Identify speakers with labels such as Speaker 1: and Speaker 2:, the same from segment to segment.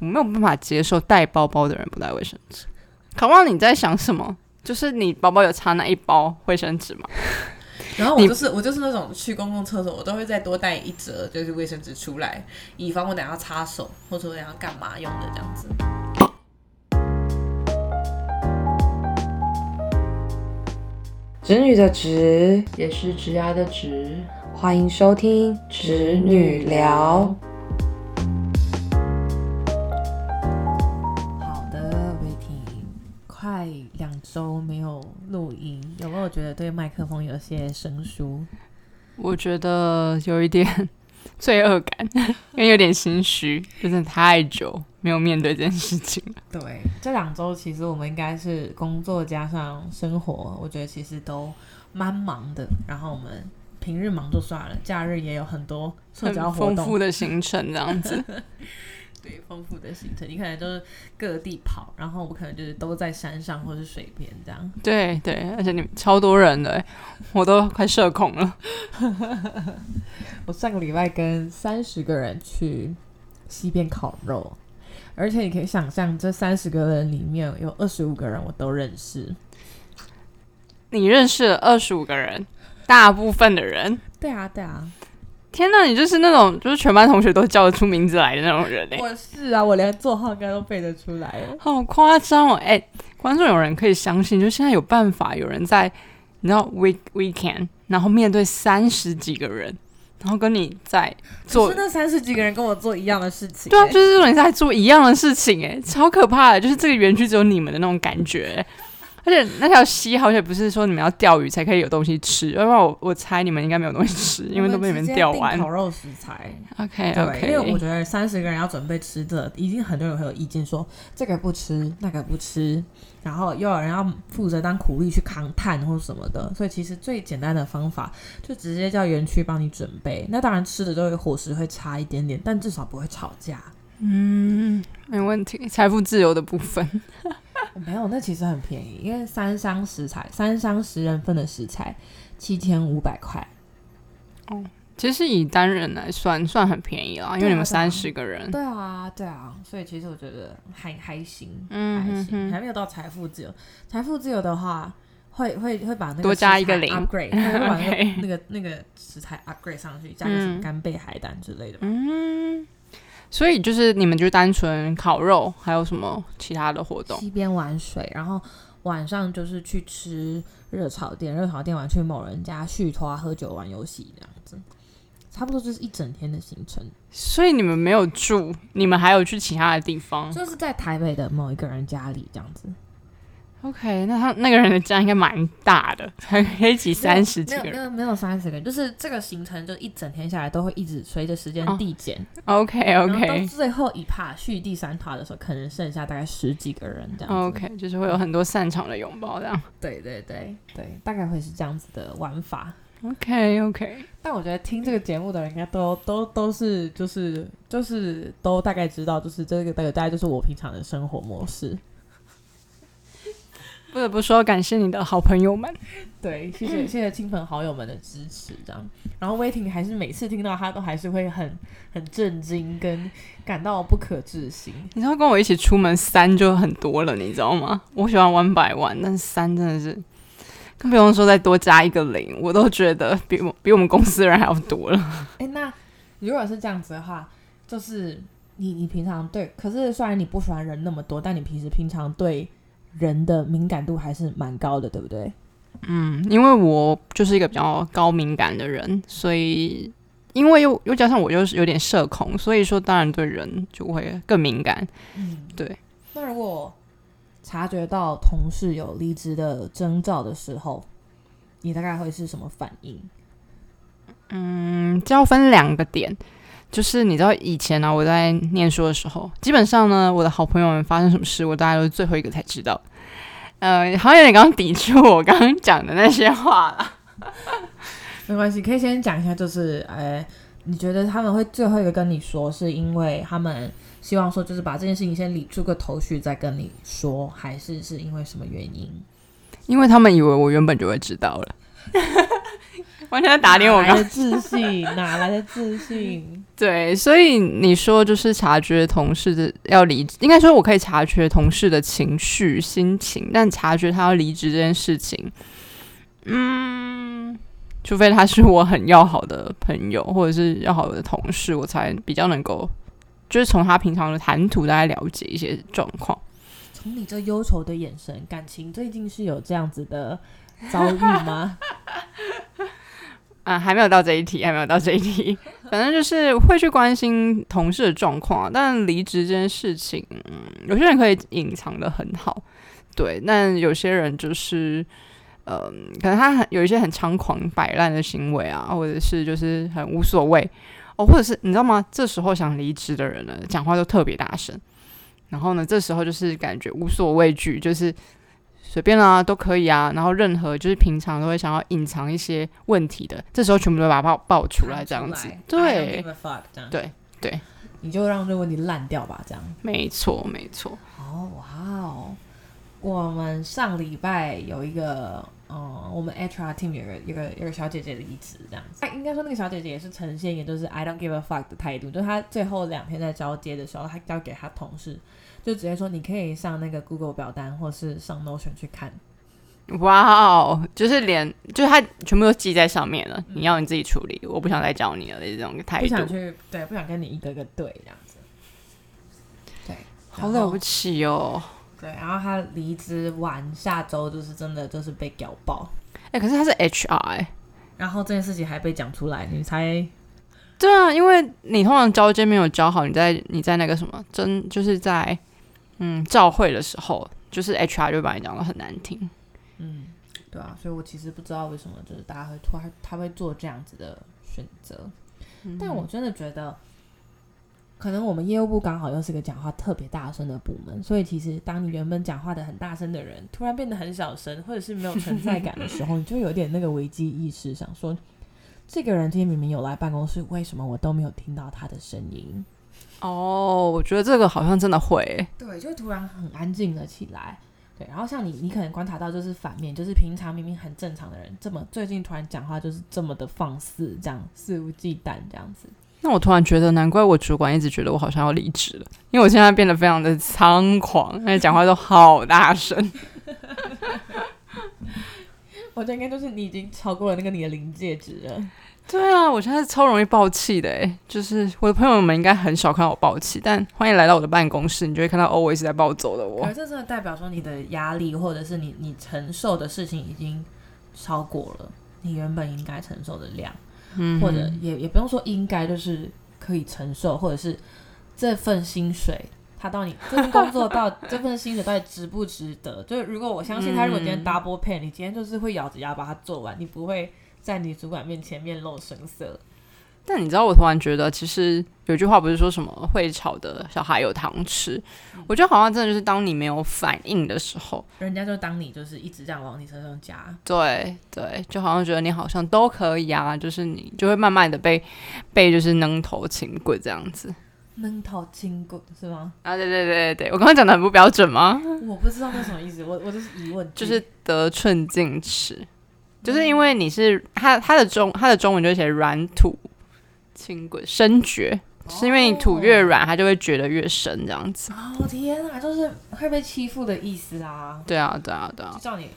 Speaker 1: 我没有办法接受带包包的人不带卫生纸。考旺，你在想什么？就是你包包有插那一包卫生纸吗？
Speaker 2: 然后我就是我就是那种去公共厕所，我都会再多带一折，就是卫生纸出来，以防我等下擦手，或者我等下干嘛用的这样子。
Speaker 3: 侄女的侄也是侄牙的侄，欢迎收听侄女聊。
Speaker 2: 周没有录音，有没有觉得对麦克风有些生疏？
Speaker 1: 我觉得有一点 罪恶感，因为有点心虚，真的太久没有面对这件事情了。
Speaker 2: 对，这两周其实我们应该是工作加上生活，我觉得其实都蛮忙的。然后我们平日忙就算了，假日也有很多社交活动，
Speaker 1: 丰富的行程这样子。
Speaker 2: 对，丰富的行程，你可能就是各地跑，然后我可能就是都在山上或是水边这样。
Speaker 1: 对对，而且你们超多人的，我都快社恐了。
Speaker 2: 我上个礼拜跟三十个人去西边烤肉，而且你可以想象，这三十个人里面有二十五个人我都认识。
Speaker 1: 你认识了二十五个人，大部分的人。
Speaker 2: 对啊，对啊。
Speaker 1: 天哪，你就是那种就是全班同学都叫得出名字来的那种人哎！
Speaker 2: 我是啊，我连座号应该都背得出来
Speaker 1: 好夸张哦！哎，观众有人可以相信，就现在有办法有人在你知道 week weekend，然后面对三十几个人，然后跟你在做，是
Speaker 2: 那三十几个人跟我做一样的事情。
Speaker 1: 对啊，就是这种在做一样的事情，哎，超可怕的，就是这个园区只有你们的那种感觉。而且那条溪好像不是说你们要钓鱼才可以有东西吃，要不然我我猜你们应该没有东西吃，因为都被你们钓完。
Speaker 2: 烤肉食材，
Speaker 1: OK OK。
Speaker 2: 因为我觉得三十个人要准备吃的，一定很多人会有意见说这个不吃，那个不吃，然后又有人要负责当苦力去扛炭或什么的，所以其实最简单的方法就直接叫园区帮你准备。那当然吃的都会伙食会差一点点，但至少不会吵架。
Speaker 1: 嗯，没问题。财富自由的部分。
Speaker 2: 没有，那其实很便宜，因为三箱食材，三箱十人份的食材，七千五百块。
Speaker 1: 哦，其实以单人来算，算很便宜啦，因为你们三十个人。
Speaker 2: 对啊，对啊，所以其实我觉得还还行，还行，还没有到财富自由。财富自由的话，会会会把那个
Speaker 1: 多加一个零
Speaker 2: ，upgrade，会把那个 那个那个食材 upgrade 上去，加个什么干贝海胆之类的。
Speaker 1: 嗯。所以就是你们就单纯烤肉，还有什么其他的活动？
Speaker 2: 溪边玩水，然后晚上就是去吃热炒店，热炒店玩去某人家续托喝酒玩游戏这样子，差不多就是一整天的行程。
Speaker 1: 所以你们没有住，你们还有去其他的地方？
Speaker 2: 就是在台北的某一个人家里这样子。
Speaker 1: OK，那他那个人的家应该蛮大的，才可以挤三十几个人。
Speaker 2: 没有没有三十个人，就是这个行程就一整天下来都会一直随着时间递减。
Speaker 1: OK OK，
Speaker 2: 到最后一趴续第三趴的时候，可能剩下大概十几个人这样。
Speaker 1: OK，就是会有很多散场的拥抱这样。
Speaker 2: 对对对对，大概会是这样子的玩法。
Speaker 1: OK OK，
Speaker 2: 但我觉得听这个节目的人应该都都都是就是就是都大概知道，就是这个大概大概就是我平常的生活模式。
Speaker 1: 不得不说，感谢你的好朋友们。
Speaker 2: 对，谢谢谢谢亲朋好友们的支持，这样。然后威霆还是每次听到他都还是会很很震惊，跟感到不可置信。
Speaker 1: 你知道跟我一起出门三就很多了，你知道吗？我喜欢 one by one，但是三真的是更不用说再多加一个零，我都觉得比我比我们公司的人还要多了。
Speaker 2: 哎，那如果是这样子的话，就是你你平常对，可是虽然你不喜欢人那么多，但你平时平常对。人的敏感度还是蛮高的，对不对？
Speaker 1: 嗯，因为我就是一个比较高敏感的人，所以因为又又加上我又是有点社恐，所以说当然对人就会更敏感。嗯，对。
Speaker 2: 那如果察觉到同事有离职的征兆的时候，你大概会是什么反应？
Speaker 1: 嗯，就要分两个点。就是你知道以前呢，我在念书的时候，基本上呢，我的好朋友们发生什么事，我大概都是最后一个才知道。呃，好像有点刚刚抵触我刚刚讲的那些话了。
Speaker 2: 没关系，可以先讲一下，就是呃，你觉得他们会最后一个跟你说，是因为他们希望说，就是把这件事情先理出个头绪再跟你说，还是是因为什么原因？
Speaker 1: 因为他们以为我原本就会知道了。完全在打脸我刚
Speaker 2: 哪来的自信，哪来的自信？
Speaker 1: 对，所以你说就是察觉同事的要离职，应该说我可以察觉同事的情绪、心情，但察觉他要离职这件事情，嗯，除非他是我很要好的朋友或者是要好的同事，我才比较能够，就是从他平常的谈吐大概了解一些状况。
Speaker 2: 从你这忧愁的眼神，感情最近是有这样子的遭遇吗？
Speaker 1: 啊，还没有到这一题，还没有到这一题。反正就是会去关心同事的状况，但离职这件事情，嗯，有些人可以隐藏的很好，对，但有些人就是，嗯、可能他很有一些很猖狂摆烂的行为啊，或者是就是很无所谓哦，或者是你知道吗？这时候想离职的人呢，讲话都特别大声，然后呢，这时候就是感觉无所畏惧，就是。随便啊、都可以啊。然后任何就是平常都会想要隐藏一些问题的，这时候全部都把它爆爆出来，这样子。对对对，
Speaker 2: 你就让这个问题烂掉吧，这样。
Speaker 1: 没错没错。
Speaker 2: 哦，哇哦！我们上礼拜有一个，嗯，我们 HR team 有个有个有个小姐姐的离职，这样子。应该说那个小姐姐也是呈现，也就是 I don't give a fuck 的态度，就是她最后两天在交接的时候，她交给她同事，就直接说你可以上那个 Google 表单或是上 Notion 去看。
Speaker 1: 哇哦，就是连就是他全部都记在上面了，你要你自己处理，我不想再教你了的这种态度
Speaker 2: 不想，去对，不想跟你一个个对这样子。对，
Speaker 1: 好了不起哦。
Speaker 2: 对，然后他离职完，下周就是真的就是被屌爆，
Speaker 1: 哎、可是他是 HR 哎、
Speaker 2: 然后这件事情还被讲出来，你猜？
Speaker 1: 对啊，因为你通常交接没有交好，你在你在那个什么真就是在嗯召会的时候，就是 HR 就把你讲的很难听。
Speaker 2: 嗯，对啊，所以我其实不知道为什么就是大家会突然他会做这样子的选择，但我真的觉得，可能我们业务部刚好又是个讲话特别大声的部门，所以其实当你原本讲话的很大声的人，突然变得很小声，或者是没有存在感的时候，你就有点那个危机意识，想说。这个人今天明明有来办公室，为什么我都没有听到他的声音？
Speaker 1: 哦，我觉得这个好像真的会、
Speaker 2: 对，就突然很安静了起来。对，然后像你，你可能观察到就是反面，就是平常明明很正常的人，这么最近突然讲话就是这么的放肆，这样肆无忌惮这样子。
Speaker 1: 那我突然觉得，难怪我主管一直觉得我好像要离职了，因为我现在变得非常的猖狂，而且讲话都好大声。
Speaker 2: 我觉得应该就是你已经超过了那个你的临界值了。
Speaker 1: 对啊，我现在超容易爆气的诶，就是我的朋友们应该很少看到我爆气，但欢迎来到我的办公室，你就会看到 always 在暴走的我
Speaker 2: 可。是这真的代表说你的压力或者是你你承受的事情已经超过了你原本应该承受的量，
Speaker 1: 嗯
Speaker 2: 或者也也不用说应该，就是可以承受，或者是这份薪水。他到你这份工作到 这份薪水到底值不值得？就是如果我相信他，如果今天
Speaker 1: 嗯
Speaker 2: double pay，你今天就是会咬着牙把它做完，你不会在你主管面前面露声色。
Speaker 1: 但你知道，我突然觉得，其实有句话不是说什么会吵的小孩有糖吃，我觉得好像真的就是当你没有反应的时候，
Speaker 2: 人家就当你就是一直这样往你身上加，
Speaker 1: 对对，就好像觉得你好像都可以啊，就是你就会慢慢的被被就是扔头轻棍这样子。
Speaker 2: 闷头轻棍是吗？
Speaker 1: 啊，对对对对对，我刚刚讲的很不标准吗？
Speaker 2: 我不知道那什么意思，我我就是疑问句，
Speaker 1: 就是得寸进尺，就是因为你是他他的中他的中文就写软土轻滚深掘，是因为你土越软，它就会掘得越深这样子。
Speaker 2: 哦天哪，就是会被欺负的意思啦，
Speaker 1: 对啊对啊对啊
Speaker 2: 就，叫你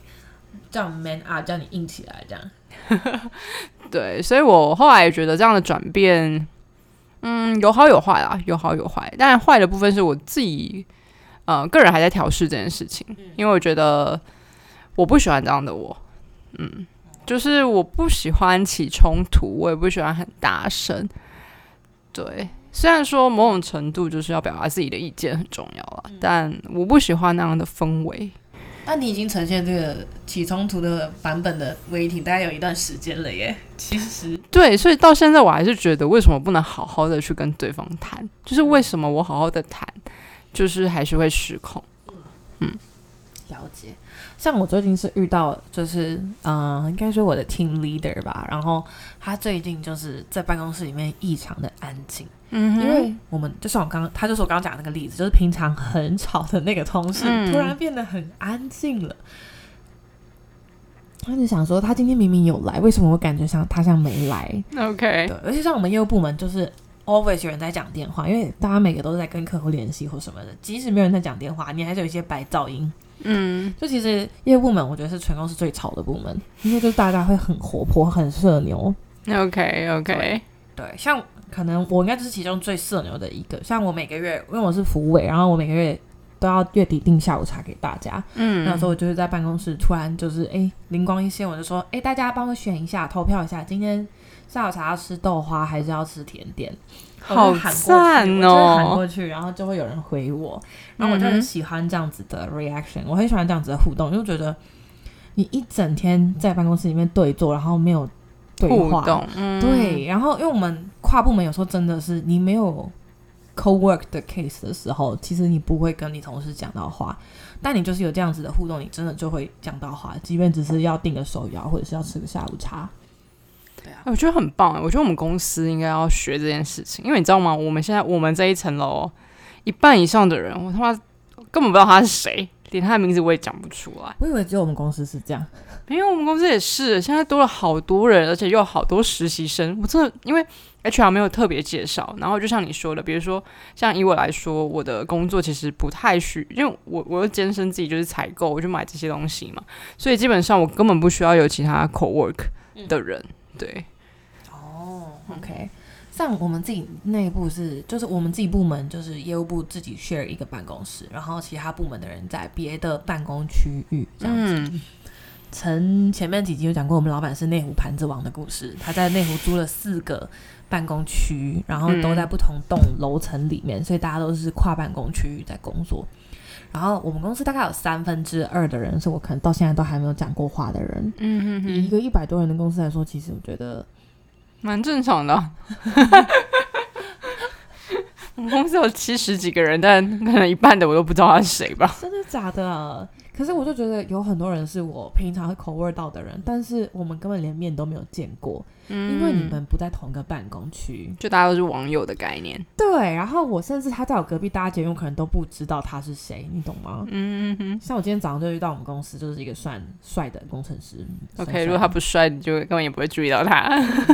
Speaker 2: 叫你 man up，叫你硬起来这样。
Speaker 1: 对，所以我后来也觉得这样的转变，嗯，有好有坏啊，有好有坏。但坏的部分是我自己，呃，个人还在调试这件事情，因为我觉得我不喜欢这样的我，嗯，就是我不喜欢起冲突，我也不喜欢很大声。对，虽然说某种程度就是要表达自己的意见很重要了，但我不喜欢那样的氛围。
Speaker 2: 那你已经呈现这个起冲突的版本的微体，大概有一段时间了耶。其实，
Speaker 1: 对，所以到现在我还是觉得，为什么不能好好的去跟对方谈？就是为什么我好好的谈，就是还是会失控。
Speaker 2: 嗯了解。像我最近是遇到，就是嗯、呃应该说我的 team leader 吧，然后他最近就是在办公室里面异常的安静，
Speaker 1: 嗯
Speaker 2: 因为我们就像我刚刚，他就是我刚刚讲的那个例子，就是平常很吵的那个同事，
Speaker 1: 嗯
Speaker 2: 突然变得很安静了。他就想说，他今天明明有来，为什么我感觉像他像没来
Speaker 1: ？OK，
Speaker 2: 对，而且像我们业务部门就是 always 有人在讲电话，因为大家每个都是在跟客户联系或什么的，即使没有人在讲电话，你还是有一些白噪音。
Speaker 1: 嗯，
Speaker 2: 就其实业务部门，我觉得是全公司最吵的部门，因为就是大家会很活泼、很社牛。
Speaker 1: OK OK，
Speaker 2: 对，像可能我应该就是其中最社牛的一个。像我每个月，因为我是服委，然后我每个月都要月底订下午茶给大家。
Speaker 1: 嗯，
Speaker 2: 那时候我就是在办公室，突然就是哎灵光一现，我就说哎大家帮我选一下，投票一下，今天下午茶要吃豆花还是要吃甜点？我
Speaker 1: 好
Speaker 2: 就喊过去
Speaker 1: 赞
Speaker 2: 我就会喊
Speaker 1: 哦！
Speaker 2: 过去，然后就会有人回我，然后我就很喜欢这样子的 reaction，、我很喜欢这样子的互动，就觉得你一整天在办公室里面对坐，然后没有对话，
Speaker 1: 互动，嗯，
Speaker 2: 对，然后因为我们跨部门有时候真的是你没有 co work 的 case 的时候，其实你不会跟你同事讲到话，但你就是有这样子的互动，你真的就会讲到话，即便只是要订个手摇或者是要吃个下午茶。对啊，
Speaker 1: 我觉得很棒哎，我觉得我们公司应该要学这件事情，因为你知道吗？我们现在我们这一层楼一半以上的人，我他妈根本不知道他是谁，连他的名字我也讲不出来。
Speaker 2: 我以为只有我们公司是这样，
Speaker 1: 因为我们公司也是，现在多了好多人，而且又有好多实习生。我真的因为 HR 没有特别介绍，然后就像你说的，比如说像以我来说，我的工作其实不太需，因为我我又兼身自己就是采购，我就买这些东西嘛，所以基本上我根本不需要有其他 co work 的人。对，
Speaker 2: 哦，OK。像我们自己内部是，就是我们自己部门就是业务部自己 share 一个办公室，然后其他部门的人在别的办公区域这样子。
Speaker 1: 嗯，
Speaker 2: 曾前面几集有讲过，我们老板是内湖盘子王的故事。他在内湖租了四个办公区，然后都在不同栋楼层里面，所以大家都是跨办公区域在工作。然后我们公司大概有三分之二的人是我可能到现在都还没有讲过话的人。
Speaker 1: 嗯哼哼，
Speaker 2: 以一个一百多人的公司来说，其实我觉得
Speaker 1: 蛮正常的啊。我们公司有七十几个人，但可能一半的我都不知道他是谁吧。
Speaker 2: 真的假的？可是我就觉得有很多人是我平常会口味到的人，但是我们根本连面都没有见过，
Speaker 1: 嗯
Speaker 2: 因为你们不在同一个办公区。
Speaker 1: 就大家都是网友的概念。
Speaker 2: 对，然后我甚至他在我隔壁搭捷运，可能都不知道他是谁，你懂吗？
Speaker 1: 嗯哼
Speaker 2: 像我今天早上就遇到我们公司就是一个算帅的工程师。
Speaker 1: ，OK，
Speaker 2: 帅
Speaker 1: 如果他不帅，你就根本也不会注意到他。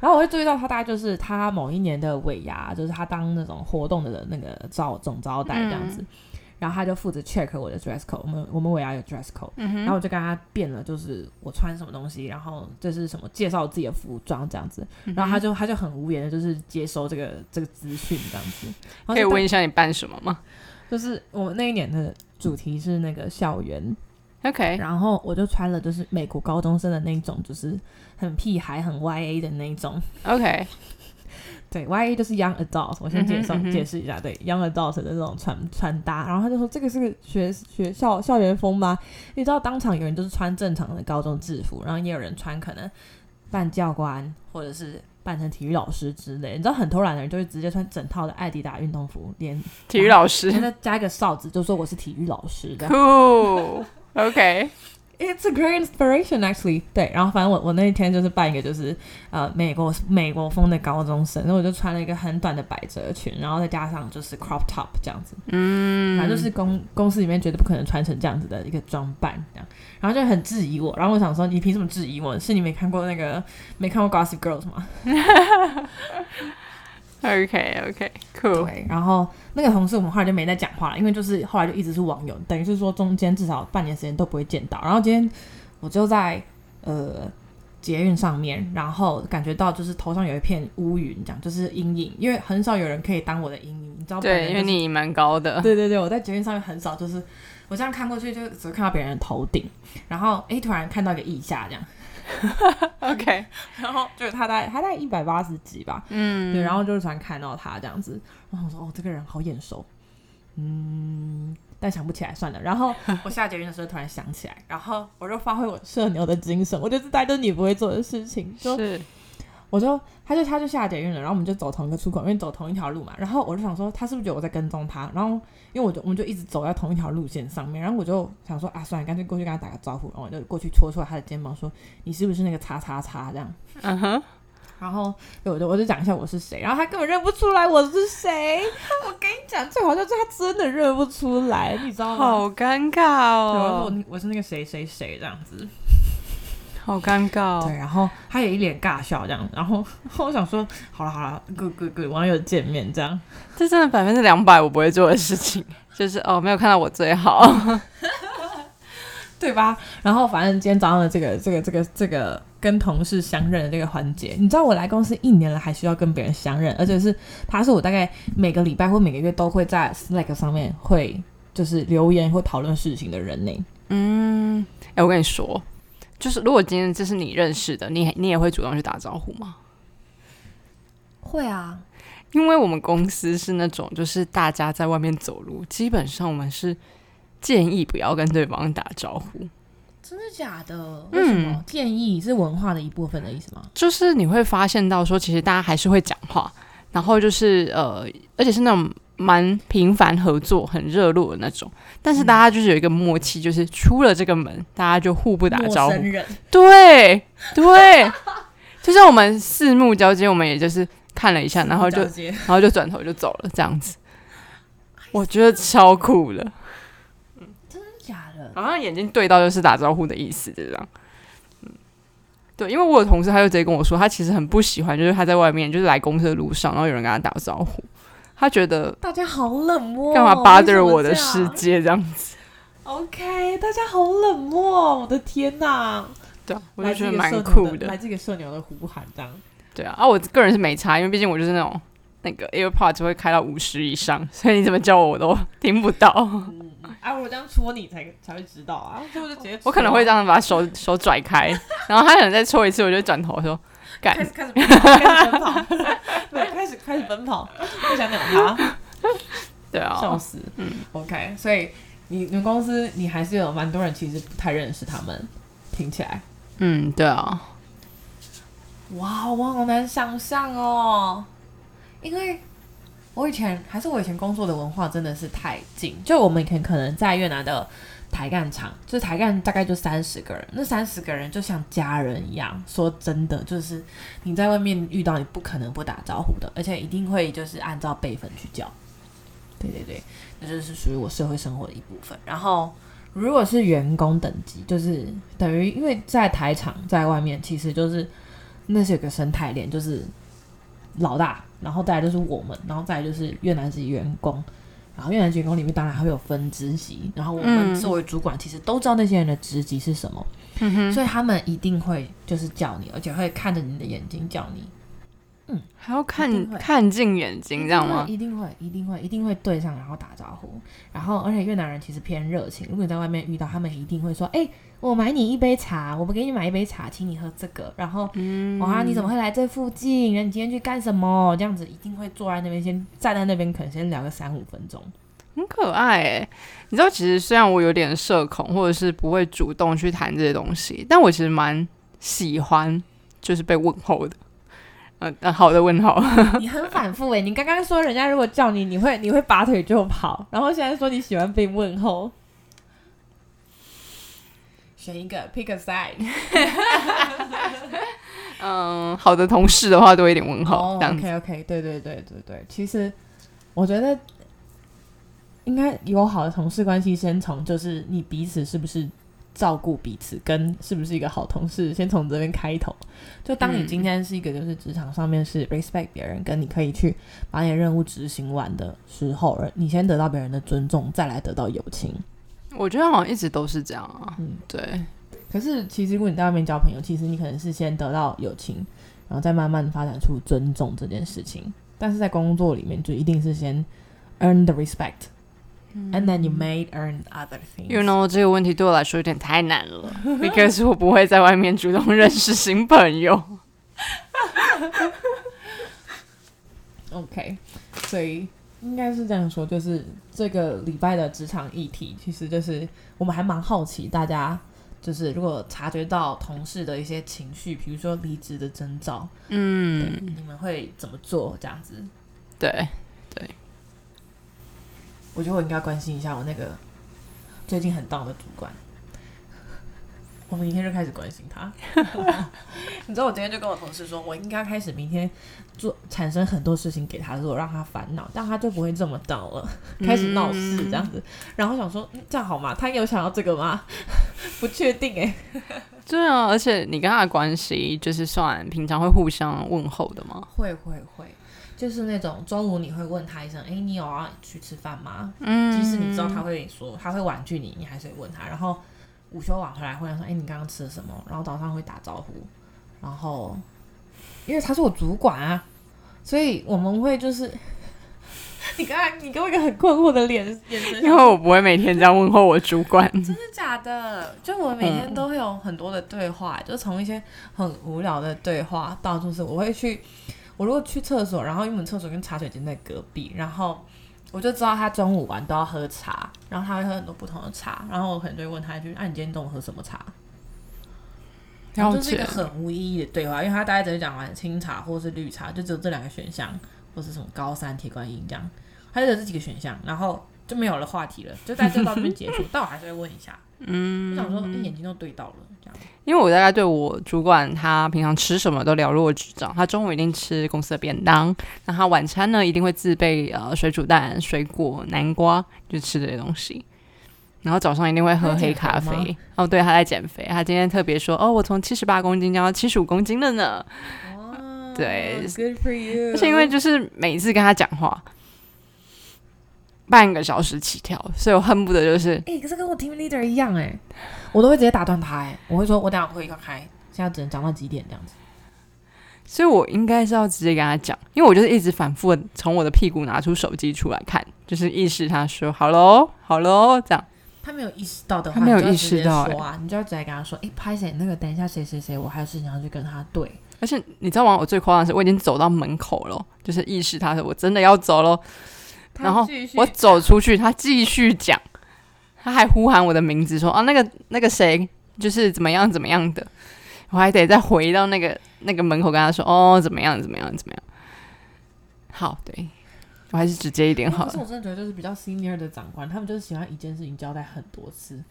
Speaker 2: 然后我会注意到他大概就是他某一年的尾牙，就是他当那种活动的那个招总招待这样子。然后他就负责 check 我的 dress code，我们我们尾牙有 dress code，、
Speaker 1: 嗯
Speaker 2: 然后我就跟他变了，就是我穿什么东西，然后这是什么介绍自己的服装这样子，
Speaker 1: 嗯
Speaker 2: 然后他就他就很无言的，就是接收这个这个资讯这样子。
Speaker 1: 可以问一下你办什么吗？
Speaker 2: 就是我们那一年的主题是那个校园
Speaker 1: ，？OK，
Speaker 2: 然后我就穿了就是美国高中生的那种，就是很屁孩、很 YA 的那种。
Speaker 1: OK，
Speaker 2: 对，YA 就是 Young Adult，我先介绍、
Speaker 1: 嗯嗯
Speaker 2: 解释一下，对 Young Adult 的那种穿穿搭。然后他就说这个是个学学校校园风吗？你知道当场有人就是穿正常的高中制服，然后也有人穿可能扮教官或者是扮成体育老师之类。你知道很偷懒的人就会直接穿整套的艾迪达运动服，连
Speaker 1: 体育老师
Speaker 2: 再加一个哨子，就说我是体育老师的。
Speaker 1: ，Cool。
Speaker 2: OK，It's a great inspiration, actually。对，然后反正我我那一天就是扮一个就是呃美国美国风的高中生，然后我就穿了一个很短的百褶裙，然后再加上就是 crop top 这样子，
Speaker 1: 嗯，
Speaker 2: 反正就是公公司里面绝对不可能穿成这样子的一个装扮这样，然后就很质疑我，然后我想说你凭什么质疑我？是你没看过那个没看过 Gossip Girls 吗？
Speaker 1: OK OK，Cool。
Speaker 2: 对，然后那个同事我们后来就没再讲话了，因为就是后来就一直是网友，等于是说中间至少半年时间都不会见到。然后今天我就在呃捷运上面，然后感觉到就是头上有一片乌云，这样就是阴影，因为很少有人可以当我的阴影，你知道？就是
Speaker 1: 因为你蛮高的。
Speaker 2: 对对对，我在捷运上面很少，就是我这样看过去就只会看到别人的头顶，然后诶突然看到一个腋下这样，
Speaker 1: OK，
Speaker 2: 然后就是他大概他大概一百八十几吧，
Speaker 1: 嗯，
Speaker 2: 对，然后就是突然看到他这样子，然后我说哦，这个人好眼熟，嗯，但想不起来，算了。然后 我下捷运的时候突然想起来，然后我就发挥我社牛的精神，我就知道这是你不会做的事情，就是我就他就他就下捷运了，然后我们就走同一个出口，因为走同一条路嘛。然后我就想说，他是不是觉得我在跟踪他？然后因为我就我们就一直走在同一条路线上面，然后我就想说啊，算了，干脆过去跟他打个招呼，然后我就过去戳戳他的肩膀说，你是不是那个叉叉叉这样？
Speaker 1: 嗯哼，
Speaker 2: 然后对我就我就讲一下我是谁，然后他根本认不出来我是谁。我跟你讲，最好笑就是他真的认不出来，你知道吗？
Speaker 1: 好尴尬
Speaker 2: 对，我说
Speaker 1: 哦。
Speaker 2: 我我是那个谁谁谁这样子。
Speaker 1: 好尴尬
Speaker 2: 对，
Speaker 1: 哦。
Speaker 2: 然后他也一脸尬笑这样，然后 我想说，好了好了，各各各网友见面这样，
Speaker 1: 这真的百分之两百我不会做的事情，就是哦，没有看到我最好。
Speaker 2: 对吧？然后反正今天早上的这个这个这个这个跟同事相认的这个环节，你知道我来公司一年了，还需要跟别人相认，而且是他是我大概每个礼拜或每个月都会在 Slack 上面会就是留言或讨论事情的人呢。
Speaker 1: 嗯，哎、我跟你说，就是如果今天这是你认识的，你你也会主动去打招呼吗？
Speaker 2: 会啊，
Speaker 1: 因为我们公司是那种，就是大家在外面走路，基本上我们是建议不要跟对方打招呼。
Speaker 2: 真的假的？为什么？
Speaker 1: 嗯
Speaker 2: 建议是文化的一部分的意思吗？
Speaker 1: 就是你会发现到说，其实大家还是会讲话，然后就是呃，而且是那种蛮频繁合作、很热络的那种。但是大家就是有一个默契，就是出了这个门，大家就互不打招呼。对对，就像我们四目交接，我们也就是看了一下，然后就然后就转头就走了，这样子。我觉得超酷的，
Speaker 2: 真的假的？
Speaker 1: 好像眼睛对到就是打招呼的意思，这样。嗯，对，因为我有同事他就直接跟我说，他其实很不喜欢，就是他在外面就是来公司的路上，然后有人跟他打招呼，他觉得
Speaker 2: 大家好冷漠，
Speaker 1: 干嘛 bother 我的世界这样子。
Speaker 2: OK，大家好冷漠，我的天哪！
Speaker 1: 对啊，我就觉得蛮酷
Speaker 2: 的，来自一个社牛的呼喊，这样。
Speaker 1: 对啊，啊，我个人是没差，因为毕竟我就是那种那个 AirPods 会开到五十以上，所以你怎么叫我我都听不到。
Speaker 2: 啊，我这样戳你才才会知道啊，所以我就直接
Speaker 1: 我可能会这样把手手拽开，然后他可能再戳一次，我就转头说干
Speaker 2: 开。始开始奔跑，开始奔跑，对，开始开始奔跑，不想鸟他，
Speaker 1: 对啊
Speaker 2: 笑
Speaker 1: 啊，
Speaker 2: 死。嗯，OK，所以你你们公司你还是有蛮多人其实不太认识他们，听起来。
Speaker 1: 嗯，对啊，
Speaker 2: 哇，我好难想象哦，因为我以前还是我以前工作的文化真的是太近，就我们以前可能在越南的台干厂，就是台干大概就三十个人，那三十个人就像家人一样。说真的，就是你在外面遇到，你不可能不打招呼的，而且一定会就是按照辈分去叫。对对对，那就是属于我社会生活的一部分。然后如果是员工等级，就是等于因为在台厂在外面，其实就是那是有个生态链，就是老大，然后再来就是我们，然后再来就是越南籍员工。然后越南籍员工里面当然还会有分职级，然后我们
Speaker 1: 嗯。
Speaker 2: 作为主管，其实都知道那些人的职级是什么，
Speaker 1: 嗯，
Speaker 2: 所以他们一定会就是叫你，而且会看着你的眼睛叫你，
Speaker 1: 还要看看进眼睛，这样吗？
Speaker 2: 一定会，一定会，一定会对上，然后打招呼。然后，而且越南人其实偏热情，如果你在外面遇到，他们一定会说：“哎、我买你一杯茶，我不给你买一杯茶，请你喝这个。”然后，
Speaker 1: 嗯
Speaker 2: 哇，你怎么会来这附近？你今天去干什么？这样子一定会坐在那边，先站在那边，可能先聊个三五分钟。
Speaker 1: 很可爱哎、你知道，其实虽然我有点社恐，或者是不会主动去谈这些东西，但我其实蛮喜欢，就是被问候的。嗯、呃，好的问候。
Speaker 2: 你很反复欸诶、你刚刚说人家如果叫你，你会你会拔腿就跑，然后现在说你喜欢被问候，选一个，pick a side。
Speaker 1: 嗯，好的同事的话多一点问候。
Speaker 2: OK OK，对对对对对，其实我觉得应该有好的同事关系，先从就是你彼此是不是照顾彼此，跟是不是一个好同事，先从这边开头。就当你
Speaker 1: 嗯
Speaker 2: 今天是一个就是职场上面是 respect 别人，跟你可以去把你的任务执行完的时候，你先得到别人的尊重，再来得到友情。
Speaker 1: 我觉得好像一直都是这样啊。
Speaker 2: 嗯，
Speaker 1: 对，
Speaker 2: 可是其实如果你在外面交朋友，其实你可能是先得到友情，然后再慢慢发展出尊重这件事情。但是在工作里面，就一定是先 earn the respect。And then you may earn other things.
Speaker 1: You know 这个问题对我来说有点太难了，because 我不会在外面主动认识新朋友。
Speaker 2: OK，所以应该是这样说，就是这个礼拜的职场议题，其实就是我们还蛮好奇大家。就是如果察觉到同事的一些情绪，比如说离职的征兆，
Speaker 1: 嗯，
Speaker 2: 你们会怎么做？这样子，
Speaker 1: 对对，
Speaker 2: 我觉得我应该关心一下我那个最近很 down 的主管。我明天就开始关心他。你知道我今天就跟我同事说，我应该开始明天做产生很多事情给他做，让他烦恼，但他就不会这么闹了，开始闹事这样子。然后想说、嗯这样好吗？他有想要这个吗？不确定哎、
Speaker 1: 对啊，而且你跟他的关系就是算平常会互相问候的吗？
Speaker 2: 会会会，就是那种中午你会问他一声，哎、你有要去吃饭吗？
Speaker 1: 嗯，
Speaker 2: 即使你知道他会说，他会婉拒你，你还是会问他。然后午休晚回来会说，哎、你刚刚吃了什么？然后早上会打招呼，然后因为他是我主管啊，所以我们会就是。你刚才你给我一个很困惑的脸眼神，
Speaker 1: 因为我不会每天这样问候我主管。
Speaker 2: 真的假的？就我每天都会有很多的对话，就从一些很无聊的对话到就是我会去，我如果去厕所，然后因为我们厕所跟茶水间在隔壁，然后我就知道他中午玩都要喝茶，然后他会喝很多不同的茶，然后我可能就会问他一句：“啊，你今天中午喝什么茶？”然后就是一个，很无意义的对话，因为他大概只是讲完清茶或是绿茶，就只有这两个选项，或是什么高山铁观音这样，他就有这几个选项，然后就没有了话题了，就在这到这边结束，但我还是会问一下。
Speaker 1: 嗯
Speaker 2: 我想说，哎、眼睛都对到了。
Speaker 1: 因为我大概对我主管他平常吃什么都了若指掌，他中午一定吃公司的便当，那他晚餐呢一定会自备呃水煮蛋、水果、南瓜，就吃这些东西。然后早上一定会喝黑咖啡。哦，对，他在减肥。他今天特别说，哦，我从七十八公斤降到七十五公斤了呢。
Speaker 2: 哇
Speaker 1: 对
Speaker 2: ，Good for you。
Speaker 1: 而且因为就是每一次跟他讲话，半个小时起跳，所以我恨不得就是
Speaker 2: 哎、可是跟我 team leader 一样哎、我都会直接打断他哎、我会说，我等一下会要开，现在只能讲到几点这样子。
Speaker 1: 所以我应该是要直接跟他讲，因为我就是一直反复地从我的屁股拿出手机出来看，就是意识他说好喽，好喽，这样。
Speaker 2: 他没有意识到的话，
Speaker 1: 他没有意识到
Speaker 2: 说啊，你就要直接跟他说，哎、拍谁那个等一下谁谁谁，我还有事情要去跟他对。
Speaker 1: 而且你知道吗？我最夸张的是，我已经走到门口了，就是意识他说我真的要走喽。然后我走出去，他继续讲，他还呼喊我的名字说啊，那个那个谁，就是怎么样怎么样的，我还得再回到那个那个门口跟他说哦，怎么样怎么样怎么样。好，对我还是直接一点好了
Speaker 2: 可是。我真的觉得就是比较 senior 的长官，他们就是喜欢一件事情交代很多次。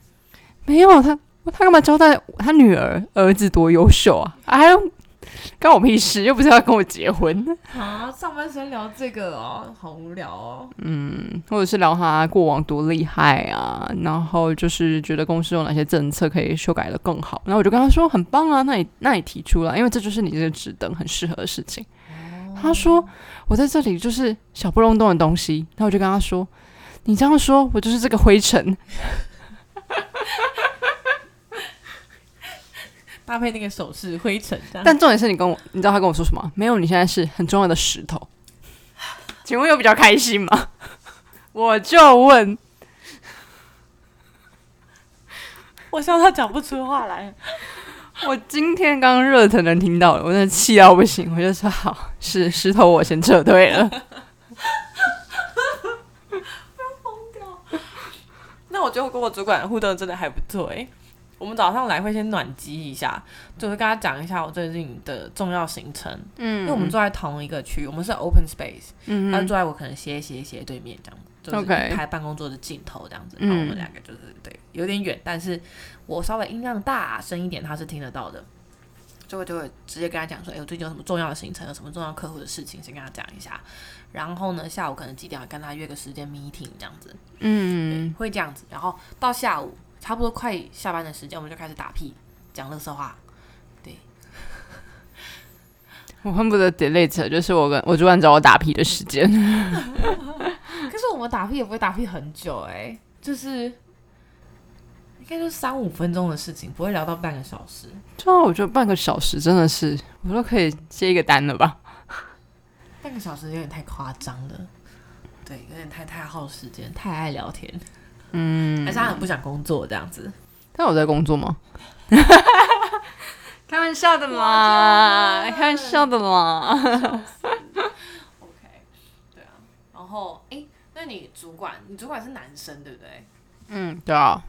Speaker 1: 没有他，他干嘛交代他女儿儿子多优秀啊？还有 关我屁事，又不是要跟我结婚。
Speaker 2: 啊，上班时间聊这个哦，好无聊哦。
Speaker 1: 嗯，或者是聊他过往多厉害啊，然后就是觉得公司有哪些政策可以修改的更好。然后我就跟他说很棒啊，那你那你提出来，因为这就是你这个职等很适合的事情。他说我在这里就是小不隆咚的东西，那我就跟他说，你这样说我就是这个灰尘。
Speaker 2: 搭配那个首饰灰尘这样。
Speaker 1: 但重点是你跟我，你知道他跟我说什么？没有，你现在是很重要的石头。请问有比较开心吗？我就问，
Speaker 2: 我笑他讲不出话来。
Speaker 1: 我今天刚刚热腾腾听到了，我真的气到不行，我就说好，是石头，我先撤退了。
Speaker 2: 那我觉得我跟我主管互动真的还不错诶。我们早上来会先暖机一下，就是跟他讲一下我最近的重要行程，
Speaker 1: 嗯
Speaker 2: 因为我们坐在同一个区，我们是 open space，
Speaker 1: 嗯
Speaker 2: 他就坐在我可能斜斜斜对面这样，就是排办公桌的尽头这样子，
Speaker 1: 嗯
Speaker 2: 然后我们两个就是对有点远，但是我稍微音量大声一点，他是听得到的。就会就会直接跟他讲说，哎、我最近有什么重要的行程，有什么重要客户的事情，先跟他讲一下。然后呢，下午可能几点要跟他约个时间 meeting 这样子，
Speaker 1: 嗯，
Speaker 2: 会这样子。然后到下午差不多快下班的时间，我们就开始打屁，讲乐色话。
Speaker 1: 对 我恨不得 delete，就是我跟我主管找我打屁的时间。
Speaker 2: 可是我们打屁也不会打屁很久哎、就是应该就三五分钟的事情，不会聊到半个小时。
Speaker 1: 对啊，我觉得半个小时真的是，我都可以接一个单了吧？
Speaker 2: 半个小时有点太夸张了，对，有点太太耗时间，太爱聊天，
Speaker 1: 嗯
Speaker 2: 还是他很不想工作这样子。
Speaker 1: 但我在工作吗？开玩笑的嘛，开玩笑的嘛。
Speaker 2: OK，对啊。然后，哎、那你主管，你主管是男生对不对？
Speaker 1: 嗯，对啊，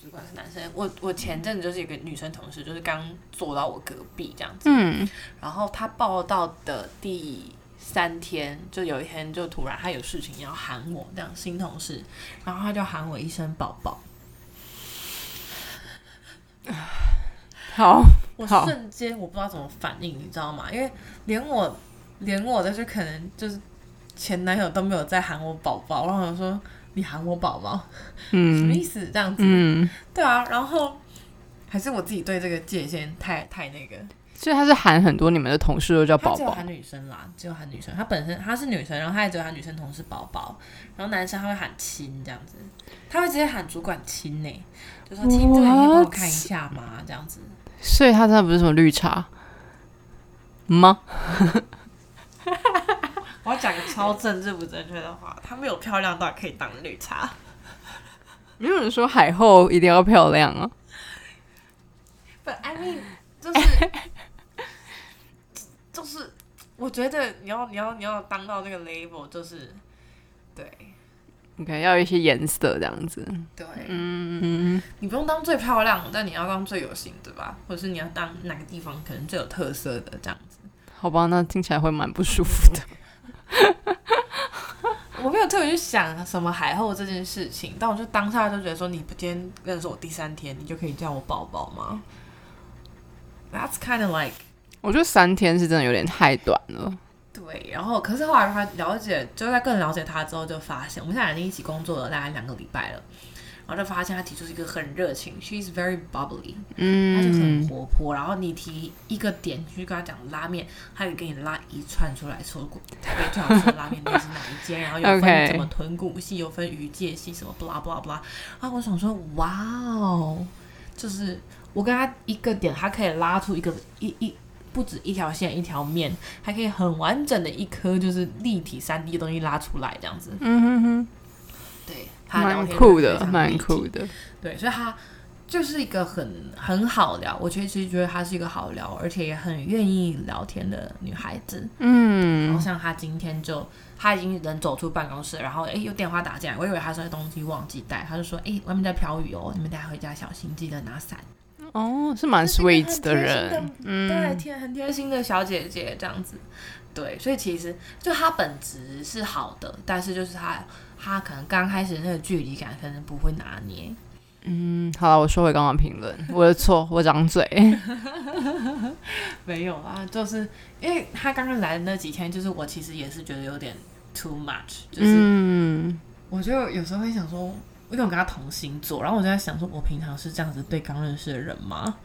Speaker 2: 主管是男生。我我前阵子就是一个女生同事，就是刚坐到我隔壁这样子，
Speaker 1: 嗯，
Speaker 2: 然后他报道的第三天，就有一天就突然他有事情要喊我，这样新同事，然后他就喊我一声宝宝。
Speaker 1: 好，
Speaker 2: 我瞬间我不知道怎么反应，你知道吗？因为连我连我的就可能就是前男友都没有在喊我宝宝，然后我说你喊我宝宝什么
Speaker 1: 嗯
Speaker 2: 意思？这样子，
Speaker 1: 嗯，
Speaker 2: 对啊，然后还是我自己对这个界限太太那个。
Speaker 1: 所以他是喊很多你们的同事都叫宝宝，
Speaker 2: 只有喊女生啦，只有喊女生。他本身他是女生，然后他也只有喊女生同事宝宝，然后男生他会喊亲这样子，他会直接喊主管亲呢、就说亲这个你帮我看一下吗？这样子。
Speaker 1: 所以他真的不是什么绿茶吗？
Speaker 2: 我要讲个超政治不正确的话，他没有漂亮到可以当绿茶。
Speaker 1: 没有人说海后一定要漂亮啊。
Speaker 2: But I mean，就是就是，我觉得你要你要你要当到那个 label，就是对
Speaker 1: OK，要有一些颜色这样子。
Speaker 2: 对，
Speaker 1: 嗯，
Speaker 2: 你不用当最漂亮，但你要当最有型，对吧？或者是你要当哪个地方可能最有特色的这样子。
Speaker 1: 好吧，那听起来会蛮不舒服的。
Speaker 2: 我没有特别去想什么海后这件事情，但我就当下就觉得说，你不今天认识我第三天，你就可以叫我宝宝吗？That's kind of like
Speaker 1: 我觉得三天是真的有点太短了。
Speaker 2: 对，然后可是后来他了解，就在更了解他之后，就发现我们现在已经一起工作了大概两个礼拜了，然后就发现他提出是一个很热情，she's very bubbly，他就很
Speaker 1: 嗯，
Speaker 2: 活泼，然后你提一个点去跟他讲拉面，他可以给你拉一串出来说台北最好吃的拉面店是哪一间，然后有分什么豚骨系，有分鱼介系，什么 blah blah blah，啊我想说，哇哦，就是我跟他一个点，他可以拉出一个一一。不止一条线一条面，还可以很完整的一颗就是立体三 D 的东西拉出来，这样子。
Speaker 1: 嗯哼哼，
Speaker 2: 对，他聊
Speaker 1: 蛮酷的，蛮酷的。
Speaker 2: 对，所以他就是一个很很好聊，我其实觉得她是一个好聊，而且也很愿意聊天的女孩子。嗯然后
Speaker 1: 嗯，
Speaker 2: 像她今天就，他已经人走出办公室，然后哎有电话打进来，我以为她是东西忘记带，他就说哎外面在飘雨哦，你们等下回家小心，记得拿伞。
Speaker 1: 哦，是蛮 sweet 的人。
Speaker 2: 对，
Speaker 1: 嗯，
Speaker 2: 贴很贴心的小姐姐这样子。对，所以其实就她本质是好的，但是就是她她可能刚开始那个距离感可能不会拿捏。
Speaker 1: 嗯，好了，我说回刚刚评论，我的错，我长嘴。
Speaker 2: 没有啊，就是因为他刚刚来的那几天，就是我其实也是觉得有点 too much，就是
Speaker 1: 嗯，
Speaker 2: 我就有时候会想说，因为我跟他同星座，然后我就在想说，我平常是这样子对刚认识的人吗？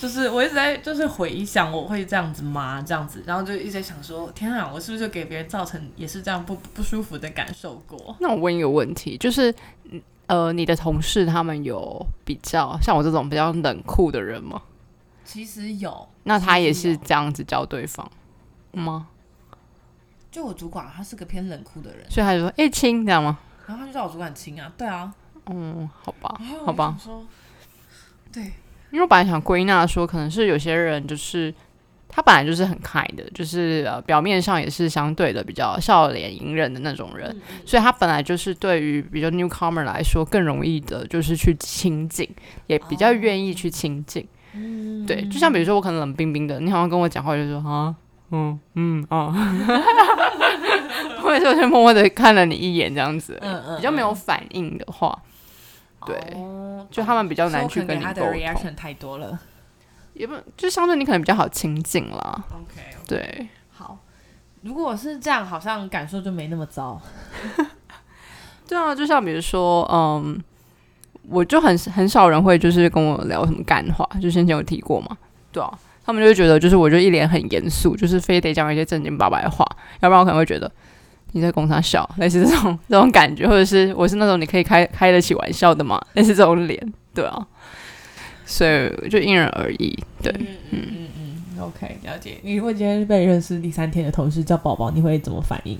Speaker 2: 就是我一直在就是回想我会这样子吗？这样子，然后就一直在想说，天啊，我是不是就给别人造成也是这样不不舒服的感受过？
Speaker 1: 那我问一个问题，就是呃，你的同事他们有比较像我这种比较冷酷的人吗？
Speaker 2: 其实有，
Speaker 1: 那他也是这样子教对方吗？
Speaker 2: 就我主管他是个偏冷酷的人，
Speaker 1: 所以他就说：“哎、亲，这样吗
Speaker 2: 然后他就叫我主管亲啊，对啊，？”
Speaker 1: 嗯，好吧好吧。
Speaker 2: 对，
Speaker 1: 因为我本来想归纳说，可能是有些人就是他本来就是很开的，就是呃表面上也是相对的比较笑脸隐忍的那种人，
Speaker 2: 嗯
Speaker 1: 所以他本来就是对于比较 newcomer 来说更容易的，就是去亲近，也比较愿意去亲近。
Speaker 2: 嗯。
Speaker 1: 对，就像比如说我可能冷冰冰的，你好像跟我讲话就说啊，嗯嗯啊，或者是我就默默的看了你一眼这样子，
Speaker 2: 嗯嗯
Speaker 1: 比较没有反应的话，对
Speaker 2: 哦。
Speaker 1: 就他们比较难去跟你沟通
Speaker 2: ，reaction 太多了。
Speaker 1: 也不就相对你可能比较好亲近啦。
Speaker 2: OK，
Speaker 1: 对，
Speaker 2: 好，如果是这样，好像感受就没那么糟。
Speaker 1: 对啊，就像比如说，嗯，我就很很少人会就是跟我聊什么干话，就先前有提过嘛，对啊，他们就会觉得就是我就一脸很严肃，就是非得讲一些正经八百的话，要不然我可能会觉得你在工厂笑，类似这种 这种感觉，或者是我是那种你可以开开得起玩笑的嘛，类似这种脸，对啊，所以就因人而异，对，
Speaker 2: 嗯嗯嗯嗯，OK，了解。你如果今天被认识第三天的同事叫宝宝，你会怎么反应？